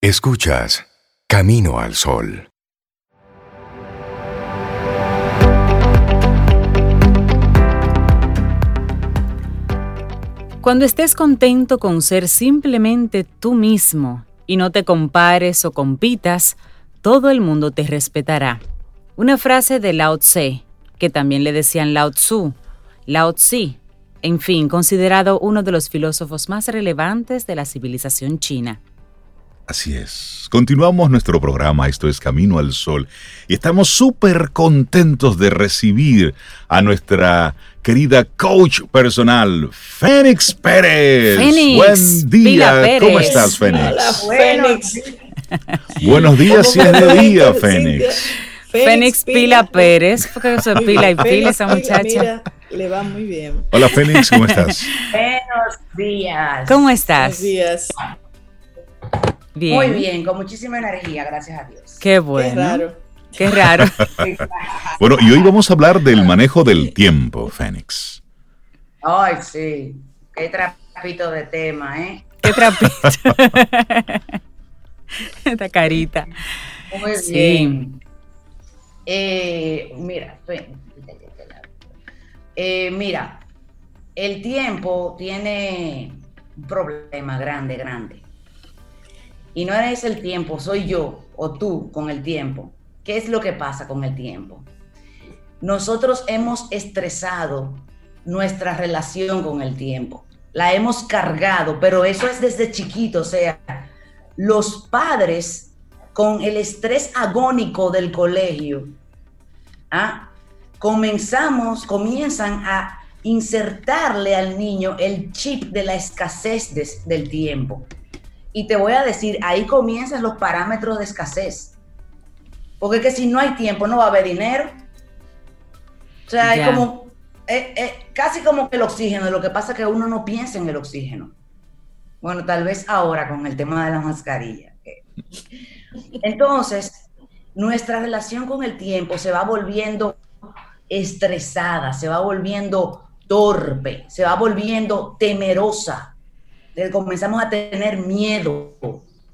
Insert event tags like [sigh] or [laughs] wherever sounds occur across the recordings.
Escuchas Camino al Sol. Cuando estés contento con ser simplemente tú mismo y no te compares o compitas, todo el mundo te respetará. Una frase de Lao Tse, que también le decían Lao Tzu, Lao Tzu, en fin, considerado uno de los filósofos más relevantes de la civilización china. Así es. Continuamos nuestro programa, esto es Camino al Sol, y estamos súper contentos de recibir a nuestra querida coach personal, Fénix Pérez. Fénix, Buen día, ¿cómo estás, Fénix? Hola, Fénix. Buenos días y es de día, Fénix. Fénix Pila Pérez, porque eso es pila y pila esa muchacha. Mira, le va muy bien. Hola, Fénix, ¿cómo estás? Buenos días. ¿Cómo Buenos estás? días. Bien. Muy bien, con muchísima energía, gracias a Dios. Qué Qué bueno. raro. Qué raro. [laughs] Bueno, y hoy vamos a hablar del manejo del tiempo, Fénix. Ay, sí. Qué trapito de tema, ¿eh? Qué trapito. [laughs] Esta carita. Muy Sí. bien. Eh, mira, eh, mira, el tiempo tiene un problema grande, grande. Y no es el tiempo, soy yo o tú con el tiempo. ¿Qué es lo que pasa con el tiempo? Nosotros hemos estresado nuestra relación con el tiempo. La hemos cargado, pero eso es desde chiquito. O sea, los padres con el estrés agónico del colegio, ¿ah? comenzamos, comienzan a insertarle al niño el chip de la escasez de- del tiempo. Y te voy a decir, ahí comienzan los parámetros de escasez. Porque es que si no hay tiempo, no va a haber dinero. O sea, es como, eh, eh, casi como que el oxígeno. Lo que pasa es que uno no piensa en el oxígeno. Bueno, tal vez ahora con el tema de la mascarilla. Entonces, nuestra relación con el tiempo se va volviendo estresada, se va volviendo torpe, se va volviendo temerosa. Comenzamos a tener miedo,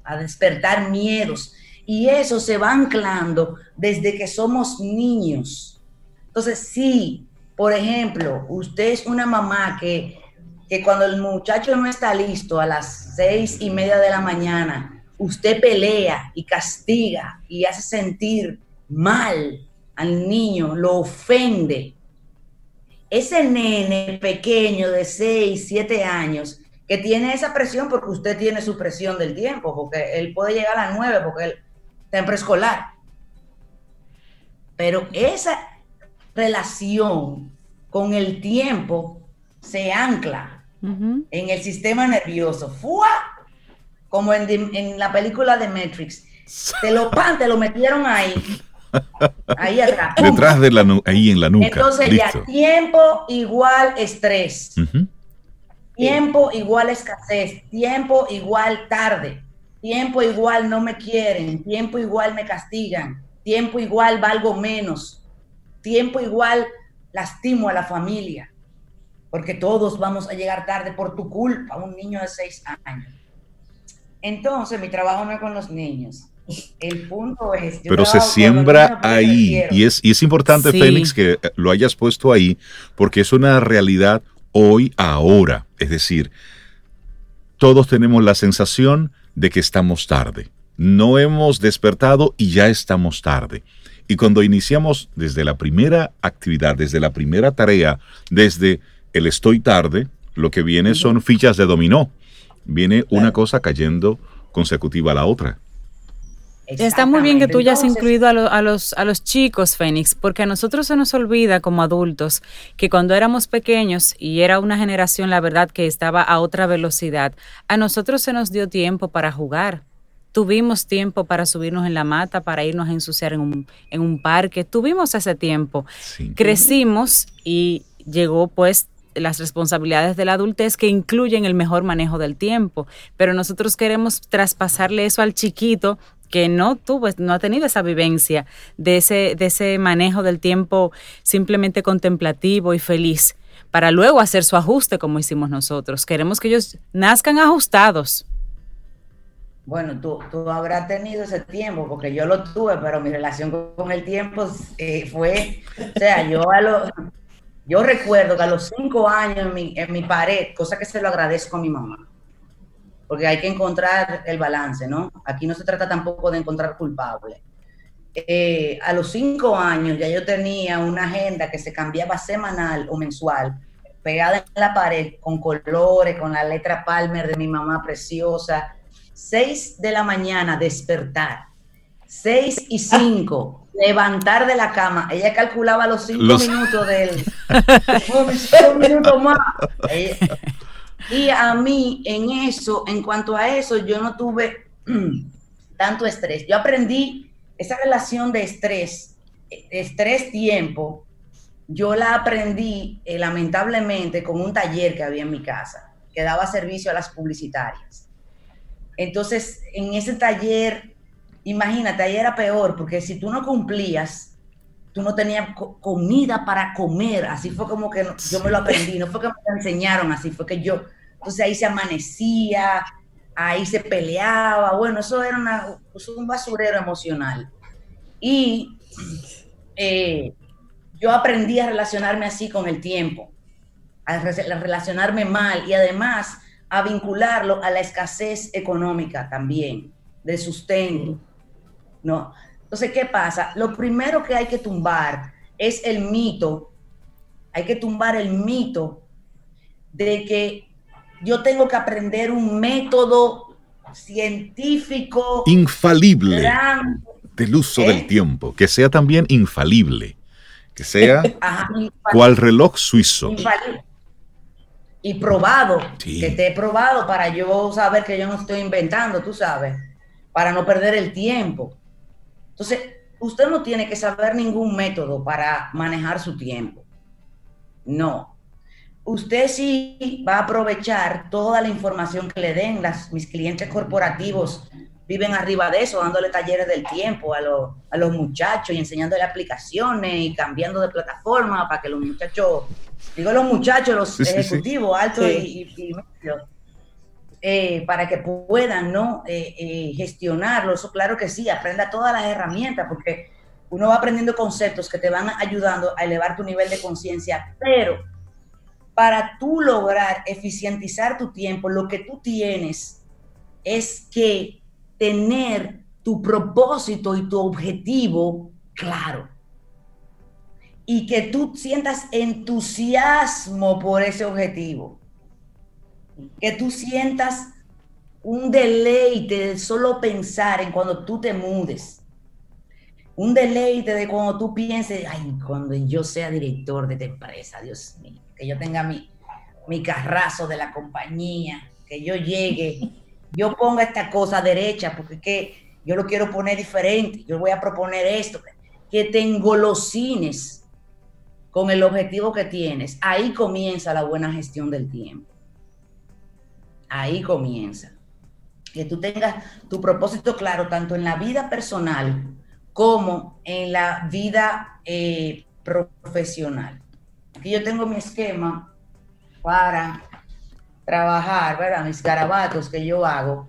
a despertar miedos. Y eso se va anclando desde que somos niños. Entonces, sí, por ejemplo, usted es una mamá que, que cuando el muchacho no está listo a las seis y media de la mañana, usted pelea y castiga y hace sentir mal al niño, lo ofende. Ese nene pequeño de 6, 7 años que tiene esa presión porque usted tiene su presión del tiempo, porque él puede llegar a las 9 porque él está en preescolar. Pero esa relación con el tiempo se ancla en el sistema nervioso. ¡Fua! Como en, la película de Matrix. Te lo pan, te lo metieron ahí. Ahí atrás. Detrás de la nu- ahí en la nuca. Entonces Listo. ya, tiempo igual estrés. Ujú. Tiempo igual escasez. Tiempo igual tarde. Tiempo igual no me quieren. Tiempo igual me castigan. Tiempo igual valgo menos. Tiempo igual lastimo a la familia. Porque todos vamos a llegar tarde por tu culpa, un niño de seis años. Entonces, mi trabajo no es con los niños. El punto es. yo Pero se siembra ahí y es, y es importante, Sí. Fénix, que lo hayas puesto ahí porque es una realidad hoy, ahora. Es decir, todos tenemos la sensación de que estamos tarde. No hemos despertado y ya estamos tarde. Y cuando iniciamos desde la primera actividad, desde la primera tarea, desde el estoy tarde, lo que viene son fichas de dominó. Viene una cosa cayendo consecutiva a la otra. Está muy bien que tú hayas Entonces, incluido a, lo- a los, a los chicos, Fénix, porque a nosotros se nos olvida como adultos que cuando éramos pequeños y era una generación, la verdad, que estaba a otra velocidad, a nosotros se nos dio tiempo para jugar. Tuvimos tiempo para subirnos en la mata, para irnos a ensuciar en un, en un parque. Tuvimos ese tiempo. Sí. Crecimos y llegó pues las responsabilidades de la adultez que incluyen el mejor manejo del tiempo, pero nosotros queremos traspasarle eso al chiquito que no tuvo, no ha tenido esa vivencia de ese, de ese manejo del tiempo simplemente contemplativo y feliz, para luego hacer su ajuste como hicimos nosotros. Queremos que ellos nazcan ajustados. Bueno, tú, tú habrás tenido ese tiempo, porque yo lo tuve, pero mi relación con, el tiempo eh, fue, o sea, yo a lo, yo recuerdo que a los cinco años en mi, en mi pared, cosa que se lo agradezco a mi mamá, porque hay que encontrar el balance, ¿no? Aquí no se trata tampoco de encontrar culpables. Eh, a los cinco años ya yo tenía una agenda que se cambiaba semanal o mensual, pegada en la pared, con colores, con la letra Palmer de mi mamá preciosa. Seis de la mañana, despertar. Seis y cinco, levantar de la cama. Ella calculaba los cinco Los- minutos del... [laughs] cinco minutos más. Ella- y a mí, en eso, en cuanto a eso, yo no tuve [clears throat] tanto estrés. Yo aprendí esa relación de estrés, estrés-tiempo, yo la aprendí eh, lamentablemente con un taller que había en mi casa, que daba servicio a las publicitarias. Entonces, en ese taller, imagínate, ahí era peor, porque si tú no cumplías, tú no tenías co- comida para comer, así fue como que no- yo me lo aprendí, no fue que me lo enseñaron, así fue que yo, entonces ahí se amanecía, ahí se peleaba, bueno, eso era una- un basurero emocional. Y eh, yo aprendí a relacionarme así con el tiempo, a, re- a relacionarme mal y además a vincularlo a la escasez económica también, de sustento. ¿no? Entonces, ¿qué pasa? Lo primero que hay que tumbar es el mito, hay que tumbar el mito de que yo tengo que aprender un método científico Infalible gran, del uso ¿Eh? del tiempo. Que sea también infalible. Que sea [laughs] ajá, cual reloj suizo. infalible. Y probado, Sí. que te he probado para yo saber que yo no estoy inventando, tú sabes, para no perder el tiempo. Entonces, usted no tiene que saber ningún método para manejar su tiempo. No. Usted sí va a aprovechar toda la información que le den. Las, mis clientes corporativos viven arriba de eso, dándole talleres del tiempo a, los- a los muchachos y enseñándole aplicaciones y cambiando de plataforma para que los muchachos, digo los muchachos, los Sí, sí, sí. ejecutivos altos Sí. y, y- y medios, eh, para que puedan ¿no? Eh, eh, gestionarlo. Eso claro que sí, aprenda todas las herramientas porque uno va aprendiendo conceptos que te van ayudando a elevar tu nivel de conciencia, pero para tú lograr eficientizar tu tiempo, lo que tú tienes es que tener tu propósito y tu objetivo claro. Y que tú sientas entusiasmo por ese objetivo. Que tú sientas un deleite de solo pensar en cuando tú te mudes. Un deleite de cuando tú pienses, ay, cuando yo sea director de esta empresa, Dios mío, que yo tenga mi, mi carrazo de la compañía, que yo llegue, yo ponga esta cosa derecha, porque que yo lo quiero poner diferente, yo voy a proponer esto, que te engolosines con el objetivo que tienes. Ahí comienza la buena gestión del tiempo. Ahí comienza. Que tú tengas tu propósito claro, tanto en la vida personal como en la vida eh, profesional. Aquí yo tengo mi esquema para trabajar, ¿verdad? Mis garabatos que yo hago.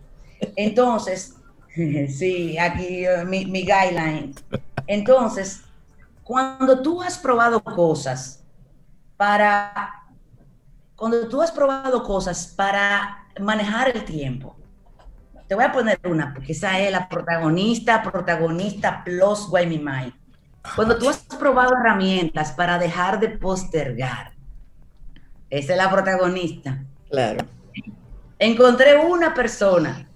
Entonces, [laughs] sí, aquí eh, mi, mi guideline. Entonces, cuando tú has probado cosas para, cuando tú has probado cosas para manejar el tiempo, te voy a poner una, porque esa es la protagonista, protagonista plus Guaymimay. Cuando tú has probado herramientas para dejar de postergar, esa es la protagonista. Claro. Encontré una persona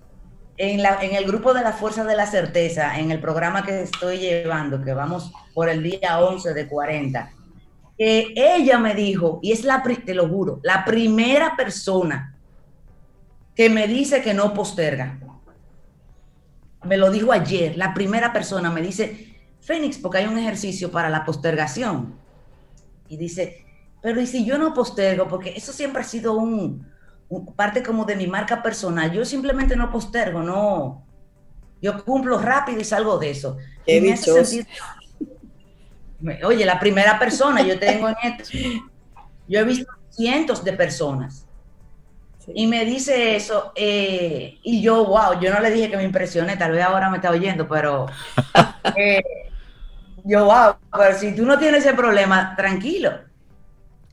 en, la, en el grupo de la Fuerza de la Certeza, en el programa que estoy llevando, que vamos por el día 11 de 40, que ella me dijo, y es la, te lo juro, la primera persona que me dice que no posterga. Me lo dijo ayer, la primera persona me dice, Fénix, porque hay un ejercicio para la postergación. Y dice, pero ¿y si yo no postergo? Porque eso siempre ha sido un, un- parte como de mi marca personal. Yo simplemente no postergo, no. Yo cumplo rápido y salgo de eso. Qué Y Oye, la primera persona, yo tengo en esto, yo he visto cientos de personas Y me dice eso, eh, y yo, wow, yo no le dije que me impresioné, tal vez ahora me está oyendo, pero [laughs] eh, yo, wow, pero si tú no tienes ese problema, tranquilo.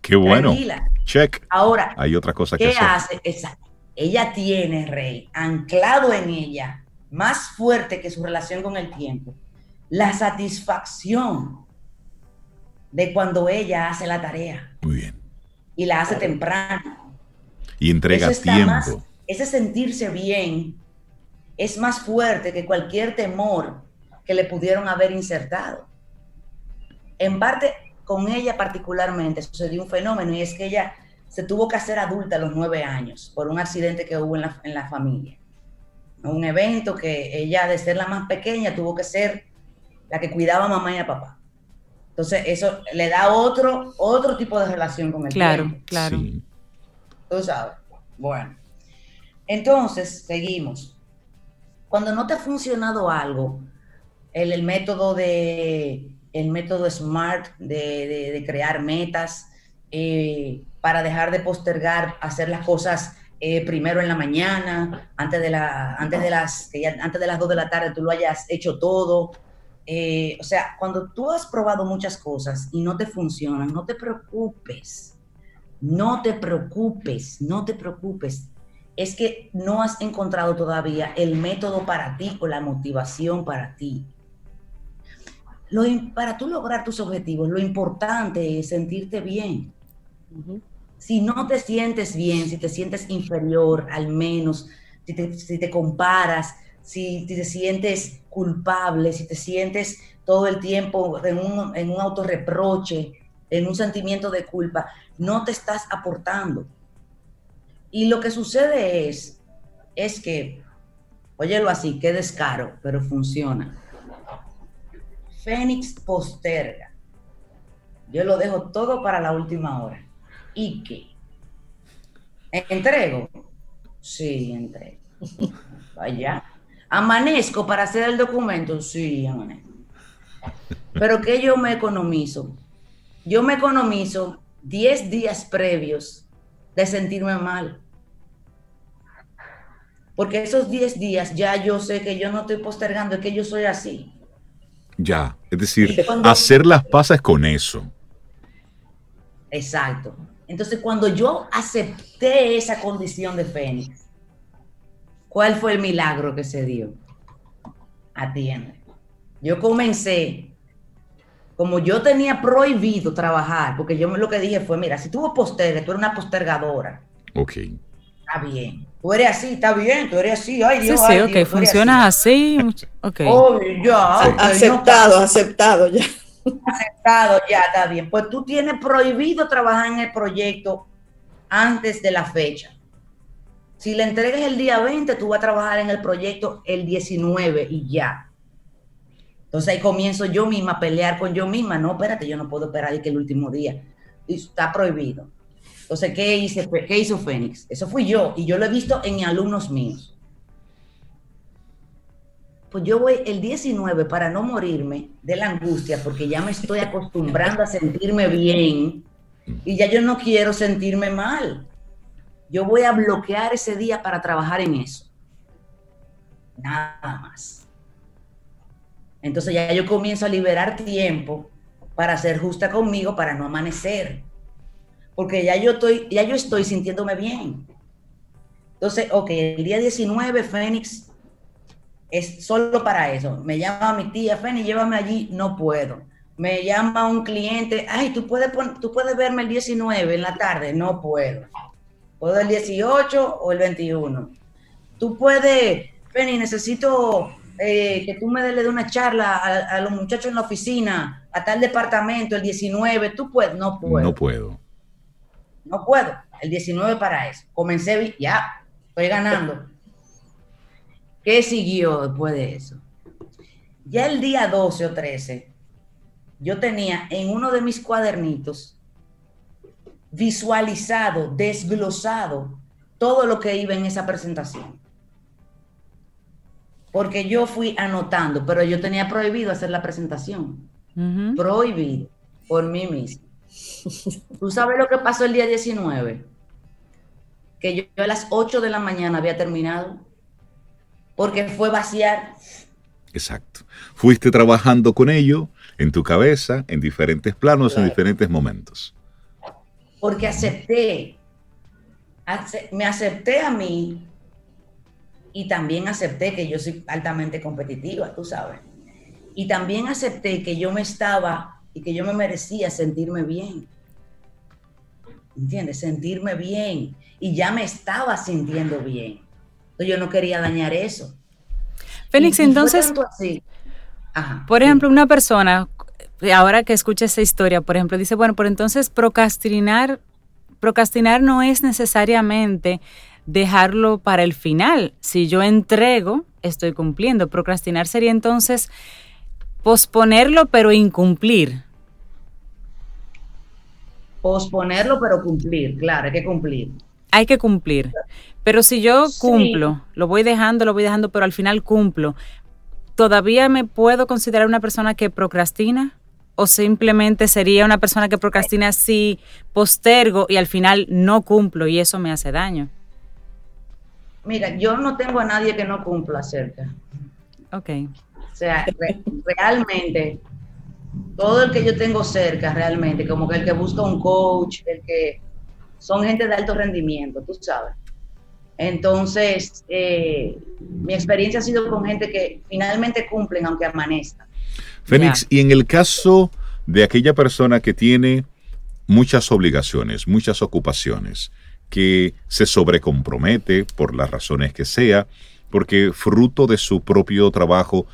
Qué bueno. Tranquila. Check. Ahora, Hay otra cosa que ¿qué hacer. hace? Exacto. Ella tiene, Rey, anclado en ella, más fuerte que su relación con el tiempo, la satisfacción de cuando ella hace la tarea Muy bien. y la hace temprano. Y entrega Eso tiempo. más- ese sentirse bien es más fuerte que cualquier temor que le pudieron haber insertado. En parte, con ella particularmente sucedió un fenómeno y es que ella se tuvo que hacer adulta a los nueve años por un accidente que hubo en la, en la familia. Un evento que ella, de ser la más pequeña, tuvo que ser la que cuidaba a mamá y a papá. Entonces, eso le da otro, otro tipo de relación con el Claro, tiempo. claro. Sí. Tú sabes. Bueno. Entonces, seguimos. Cuando no te ha funcionado algo, el, método de el método SMART de, crear metas eh, para dejar de postergar, hacer las cosas eh, primero en la mañana, antes de, la, antes, de las, que antes de las 2 de la tarde tú lo hayas hecho todo. Eh, o sea, cuando tú has probado muchas cosas y no te funcionan, no te preocupes. No te preocupes, no te preocupes. Es que no has encontrado todavía el método para ti o la motivación para ti. Lo para tú lograr tus objetivos, lo importante es sentirte bien. Si no te sientes bien, si te sientes inferior, al menos, si te, si te comparas, si te sientes culpable, si te sientes todo el tiempo en un, en un autorreproche, en un sentimiento de culpa, no te estás aportando. Y lo que sucede es, es que, óyelo así, qué descaro, pero funciona. Fénix posterga. Yo lo dejo todo para la última hora. ¿Y qué? ¿Entrego? Sí, entrego. Vaya. ¿Amanezco para hacer el documento? Sí, amanezco. Pero que yo me economizo? Yo me economizo 10 días previos de sentirme mal. Porque esos 10 días ya yo sé que yo no estoy postergando, es que yo soy así. Ya. Es decir, cuando- hacer las pasas con eso. Exacto. Entonces, cuando yo acepté esa condición de Fénix, ¿cuál fue el milagro que se dio? Atiende. Yo comencé, como yo tenía prohibido trabajar, porque yo lo que dije fue, mira, si tú postergas, tú eres una postergadora, Ok. está bien. Tú eres así, está bien, tú eres así, ay Sí, Dios, sí, ay, ok, Dios, funciona así. Ok. Oh, ya, no Aceptado, aceptado ya. aceptado, ya está bien. Pues tú tienes prohibido trabajar en el proyecto antes de la fecha. Si le entregas el día 20, tú vas a trabajar en el proyecto el 19 y ya. Entonces ahí comienzo yo misma a pelear con yo misma. No, espérate, yo no puedo esperar y que el último día. Está prohibido. Entonces, ¿qué, hice, ¿qué hizo Fénix? Eso fui yo y yo lo he visto en alumnos míos. Pues yo voy el 19 para no morirme de la angustia, porque ya me estoy acostumbrando a sentirme bien y ya yo no quiero sentirme mal. Yo voy a bloquear ese día para trabajar en eso. Nada más. Entonces ya yo comienzo a liberar tiempo para ser justa conmigo, para no amanecer. Porque ya yo estoy, ya yo estoy sintiéndome bien. Entonces, ok, el día 19, Fénix es solo para eso. Me llama mi tía, Fénix, llévame allí, no puedo. Me llama un cliente, ay, tú puedes, tú puedes verme el 19 en la tarde, no puedo. Puedo el 18 o el 21. Tú puedes, Fénix, necesito eh, que tú me des le dé una charla a, a los muchachos en la oficina, a tal departamento, el 19, tú puedes, no puedo. No puedo. No puedo. El 19 para eso. Comencé, ya, estoy ganando. ¿Qué siguió después de eso? Ya el día 12 o 13, yo tenía en uno de mis cuadernitos visualizado, desglosado todo lo que iba en esa presentación. Porque yo fui anotando, pero yo tenía prohibido hacer la presentación. Prohibido por mí mismo. [laughs] ¿Tú sabes lo que pasó el día 19? que yo, yo a las 8 de la mañana había terminado, porque fue vaciar. Exacto. Fuiste trabajando con ello en tu cabeza, en diferentes planos, en diferentes momentos. porque acepté, ace- me acepté a mí y también acepté que yo soy altamente competitiva, tú sabes. Y también acepté que yo me estaba y que yo me merecía sentirme bien. ¿Entiendes? Sentirme bien. Y ya me estaba sintiendo bien. Entonces yo no quería dañar eso. Félix, Y- y fue entonces. Ajá, por sí. ejemplo, una persona, ahora que escucha esa historia, por ejemplo, dice, bueno, pero entonces procrastinar, procrastinar no es necesariamente dejarlo para el final. Si yo entrego, estoy cumpliendo. Procrastinar sería entonces posponerlo, pero incumplir. Posponerlo, pero cumplir, claro, hay que cumplir. Hay que cumplir. Pero si yo Sí. cumplo, lo voy dejando, lo voy dejando, pero al final cumplo, ¿todavía me puedo considerar una persona que procrastina? ¿O simplemente sería una persona que procrastina si postergo y al final no cumplo y eso me hace daño? Mira, yo no tengo a nadie que no cumpla cerca. Ok. O sea, re- realmente, todo el que yo tengo cerca, realmente, como que el que busca un coach, el que son gente de alto rendimiento, tú sabes. Entonces, eh, mi experiencia ha sido con gente que finalmente cumplen aunque amanezcan. Fénix, y en el caso de aquella persona que tiene muchas obligaciones, muchas ocupaciones, que se sobrecompromete por las razones que sea, porque fruto de su propio trabajo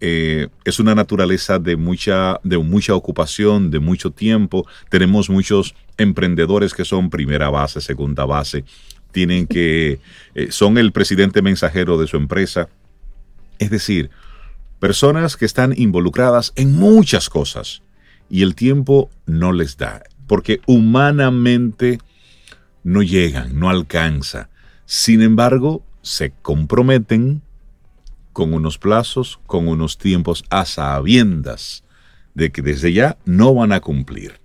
eh, es una naturaleza de mucha, de mucha ocupación, de mucho tiempo. Tenemos muchos emprendedores que son primera base, segunda base, tienen que, [laughs] eh, son el presidente mensajero de su empresa. Es decir, personas que están involucradas en muchas cosas y el tiempo no les da, porque humanamente no llegan, no alcanza. Sin embargo, se comprometen con unos plazos, con unos tiempos a sabiendas de que desde ya no van a cumplir.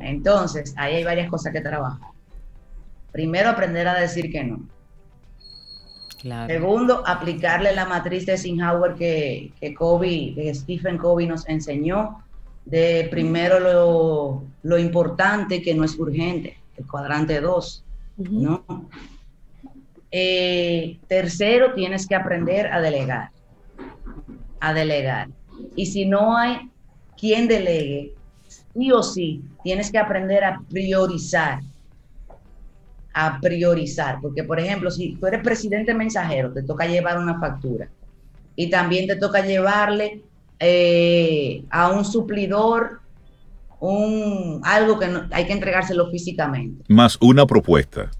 Entonces, ahí hay varias cosas que trabajar. Primero, aprender a decir que no. Claro. Segundo, aplicarle la matriz de Eisenhower que, que Covey, que Stephen Covey nos enseñó, de primero lo, lo importante que no es urgente, el cuadrante 2, ¿no? Eh, tercero, tienes que aprender a delegar, a delegar. Y si no hay quien delegue, sí o sí, tienes que aprender a priorizar, a priorizar, porque por ejemplo, si tú eres presidente mensajero, te toca llevar una factura y también te toca llevarle eh, a un suplidor un algo que no- hay que entregárselo físicamente. Más una propuesta.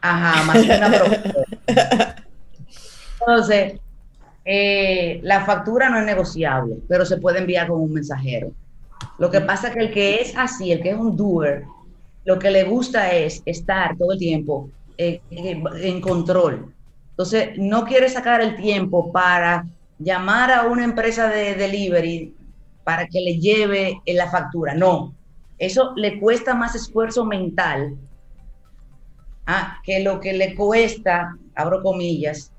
Ajá, más una [laughs] propuesta. Entonces, eh, la factura no es negociable, pero se puede enviar con un mensajero. Lo que pasa es que el que es así, el que es un doer, lo que le gusta es estar todo el tiempo eh, en control. Entonces, no quiere sacar el tiempo para llamar a una empresa de delivery para que le lleve eh, la factura. No, eso le cuesta más esfuerzo mental ah, que lo que le cuesta, abro comillas,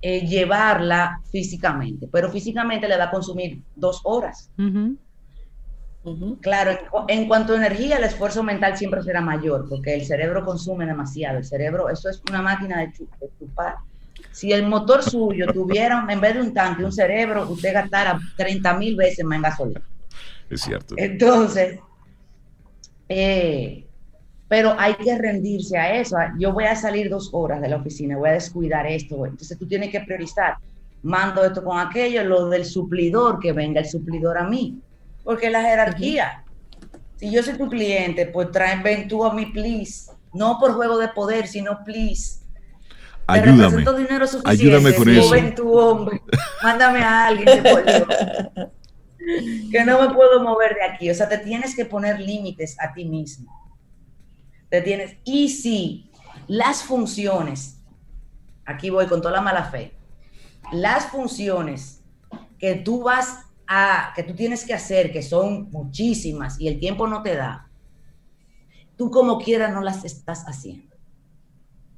eh, llevarla físicamente. Pero físicamente le va a consumir dos horas. Claro, en, cu- en cuanto a energía, el esfuerzo mental siempre será mayor, porque el cerebro consume demasiado. El cerebro, eso es una máquina de chupar. Si el motor suyo tuviera, en vez de un tanque, un cerebro, usted gastara 30 mil veces más en gasolina. Es cierto. Entonces, eh, pero hay que rendirse a eso. Yo voy a salir dos horas de la oficina, voy a descuidar esto. Entonces tú tienes que priorizar. Mando esto con aquello, lo del suplidor, que venga el suplidor a mí. Porque la jerarquía. Si yo soy tu cliente, pues trae, ven tú a mí, please. No por juego de poder, sino please. Te Ayúdame. dinero suficiente. Ayúdame con eso. ven tu hombre. Mándame a alguien. [laughs] que no me puedo mover de aquí. O sea, te tienes que poner límites a ti mismo. Te tienes. Y si las funciones, aquí voy con toda la mala fe, las funciones que tú vas a, que tú tienes que hacer, que son muchísimas y el tiempo no te da, tú como quiera no las estás haciendo.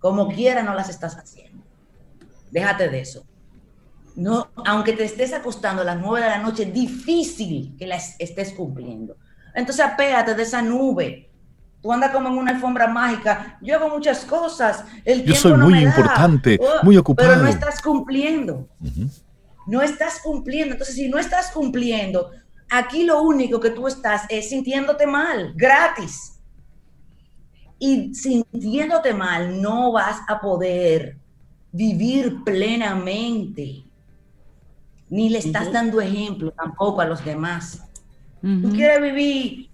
Como quiera no las estás haciendo. Déjate de eso. No, aunque te estés acostando a las nueve de la noche, difícil que las estés cumpliendo. Entonces apégate de esa nube. Tú andas como en una alfombra mágica. Yo hago muchas cosas. El Yo soy muy importante, oh, muy ocupado. Pero no estás cumpliendo. No estás cumpliendo. Entonces, si no estás cumpliendo, aquí lo único que tú estás es sintiéndote mal, gratis. Y sintiéndote mal, no vas a poder vivir plenamente. Ni le estás dando ejemplo tampoco a los demás. Tú quieres vivir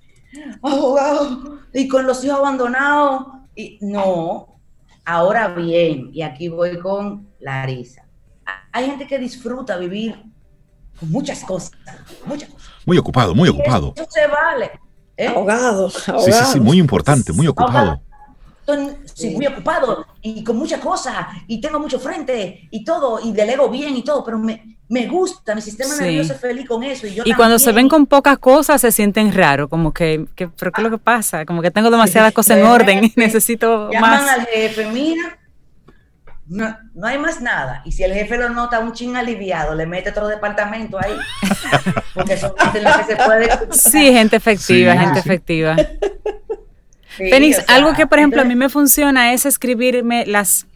ahogado y con los hijos abandonados. Y, no, ahora bien, y aquí voy con Larisa. Hay gente que disfruta vivir con muchas cosas, muchas cosas. Muy ocupado, muy ocupado. Eso se vale. ¿Eh? Ahogado, Sí, sí, sí, muy importante, muy ocupado. sí, muy ocupado y con muchas cosas y tengo mucho frente y todo y delego bien y todo, pero me, me gusta, mi sistema nervioso es feliz con eso. Y, y cuando se ven con pocas cosas se sienten raro, como que, que, ¿pero qué es lo que pasa? Como que tengo demasiadas cosas en orden y [laughs] necesito Llaman más. al jefe, mira, no, no, hay más nada. Y si el jefe lo nota un ching aliviado, le mete otro departamento ahí. [laughs] Porque son gente lo que se puede... Sí, gente efectiva, Sí, gente sí. efectiva. [laughs] Sí, Fénix, o sea, algo que por ejemplo a mí me funciona es escribirme las,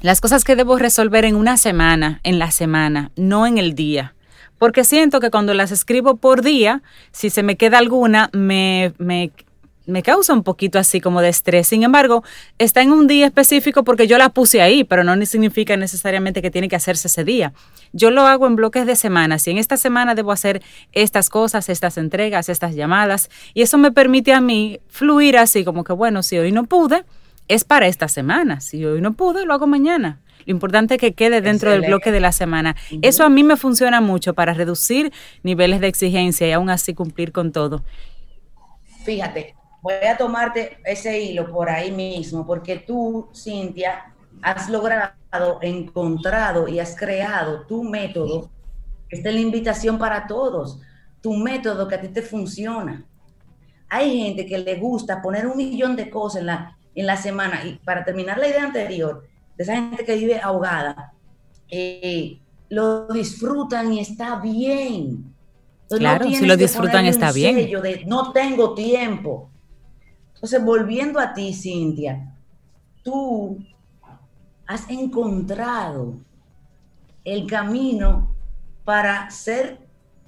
las cosas que debo resolver en una semana, en la semana, no en el día. Porque siento que cuando las escribo por día, si se me queda alguna, me, me, me causa un poquito así como de estrés. Sin embargo, está en un día específico porque yo la puse ahí, pero no ni significa necesariamente que tiene que hacerse ese día. Yo lo hago en bloques de semanas. Si en esta semana debo hacer estas cosas, estas entregas, estas llamadas, y eso me permite a mí fluir así como que, bueno, si hoy no pude, es para esta semana. Si hoy no pude, lo hago mañana. Lo importante es que quede dentro del bloque de la semana. Eso a mí me funciona mucho para reducir niveles de exigencia y aún así cumplir con todo. Fíjate, voy a tomarte ese hilo por ahí mismo, porque tú, Cintia, has logrado, encontrado y has creado tu método. Esta es la invitación para todos. Tu método que a ti te funciona. Hay gente que le gusta poner un millón de cosas en la, en la semana. Y para terminar la idea anterior, de esa gente que vive ahogada, eh, lo disfrutan y está bien. Entonces, Claro, si tienes lo disfrutan, está bien. de no tengo tiempo. Entonces, volviendo a ti, Cintia, tú has encontrado el camino para ser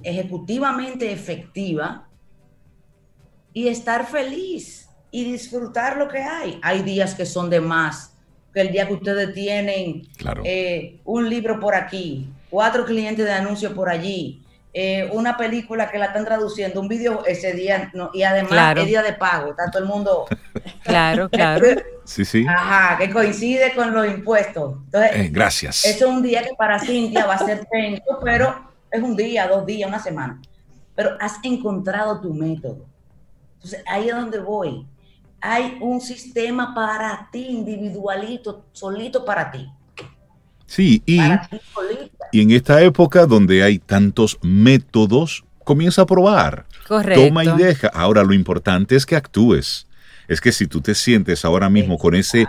ejecutivamente efectiva y estar feliz y disfrutar lo que hay. Hay días que son de más, que el día que ustedes tienen Claro. eh, un libro por aquí, cuatro clientes de anuncio por allí, eh, una película que la están traduciendo, un video ese día, no, y además Claro. es día de pago, está todo el mundo, Claro, claro. [laughs] Sí, sí. ajá, que coincide con los impuestos. Entonces, Eh, gracias. eso es un día que para Cintia va a ser tenso, pero es un día, dos días, una semana. Pero has encontrado tu método. Entonces, ahí es donde voy. Hay un sistema para ti, individualito, solito para ti. Sí, y, Para ti solita. Y en esta época donde hay tantos métodos, comienza a probar. Correcto. Toma y deja. Ahora, lo importante es que actúes. Es que si tú te sientes ahora mismo con ese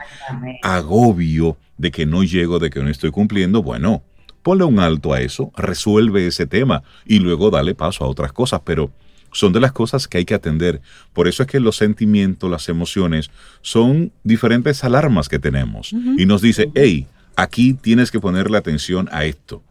agobio de que no llego, de que no estoy cumpliendo, bueno, ponle un alto a eso, resuelve ese tema y luego dale paso a otras cosas, pero son de las cosas que hay que atender. Por eso es que los sentimientos, las emociones, son diferentes alarmas que tenemos. Y nos dice, hey, aquí tienes que ponerle atención a esto.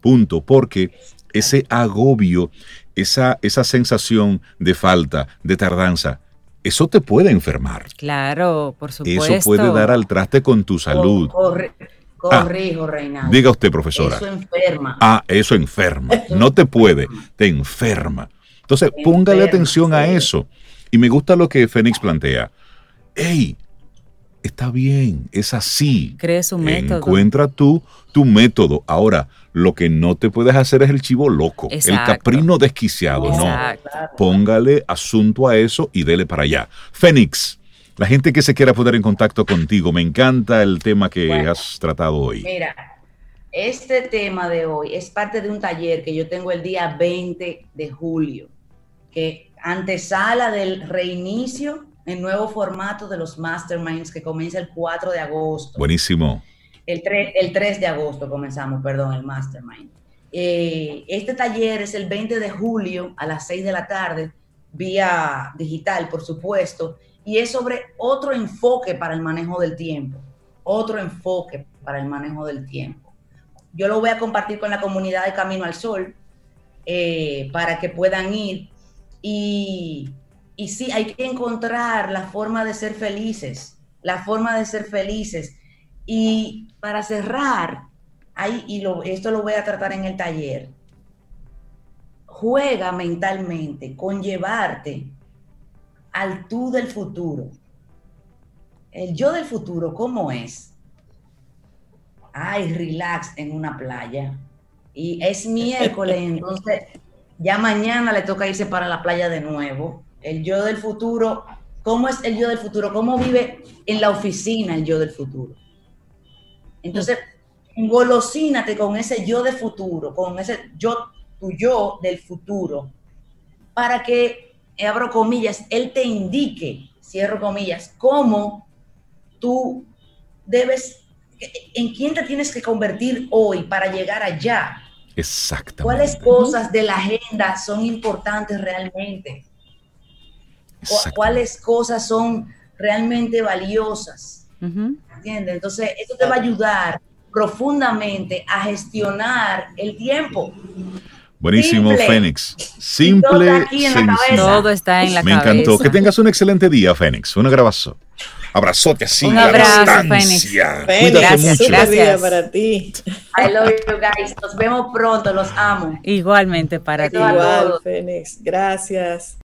Punto. Porque ese agobio, esa, esa sensación de falta, de tardanza, eso te puede enfermar. Claro, por supuesto. Eso puede dar al traste con tu salud. Corri- corrijo, Reinaldo. Diga usted, profesora. Eso enferma. Ah, eso enferma. No te puede, te enferma. Entonces, póngale Enferma, atención a eso. Y me gusta lo que Fénix plantea. Hey, está bien, es así. Cree su método. Encuentra tú tu método. Ahora, lo que no te puedes hacer es el chivo loco, el caprino desquiciado. No, Exacto. póngale asunto a eso y dele para allá. Fénix, la gente que se quiera poner en contacto contigo, me encanta el tema que Bueno. has tratado hoy. Mira, este tema de hoy es parte de un taller que yo tengo el día 20 de julio, que antesala del reinicio el nuevo formato de los masterminds que comienza el 4 de agosto. Buenísimo. El 3, el 3 de agosto comenzamos, perdón, el mastermind. Eh, este taller es el 20 de julio a las 6 de la tarde, vía digital, por supuesto, y es sobre otro enfoque para el manejo del tiempo, otro enfoque para el manejo del tiempo. Yo lo voy a compartir con la comunidad de Camino al Sol eh, para que puedan ir y, y sí, hay que encontrar la forma de ser felices, la forma de ser felices. Y para cerrar, ahí, y lo, esto lo voy a tratar en el taller, juega mentalmente con llevarte al tú del futuro. El yo del futuro, ¿cómo es? Ay, relax en una playa. Y es miércoles, [laughs] entonces ya mañana le toca irse para la playa de nuevo. El yo del futuro, ¿cómo es el yo del futuro? ¿Cómo vive en la oficina el yo del futuro? Entonces, engolosínate con ese yo del futuro, con ese yo, tu yo del futuro, para que, abro comillas, él te indique, cierro comillas, cómo tú debes, en quién te tienes que convertir hoy para llegar allá. Exactamente. ¿Cuáles cosas de la agenda son importantes realmente? ¿Cuáles cosas son realmente valiosas? ¿Entiendes? Entonces, esto te va a ayudar profundamente a gestionar el tiempo. Buenísimo, Fénix. Simple, Todo está en la Me cabeza. encantó. Que tengas un excelente día, Fénix. Un abrazo. Abrazote así. Un a abrazo, distancia. Fénix. Cuídate Gracias, mucho. gracias. día para ti. I love you guys. Nos vemos pronto. Los amo. Igualmente para ti. Igual, todos. Fénix. Gracias.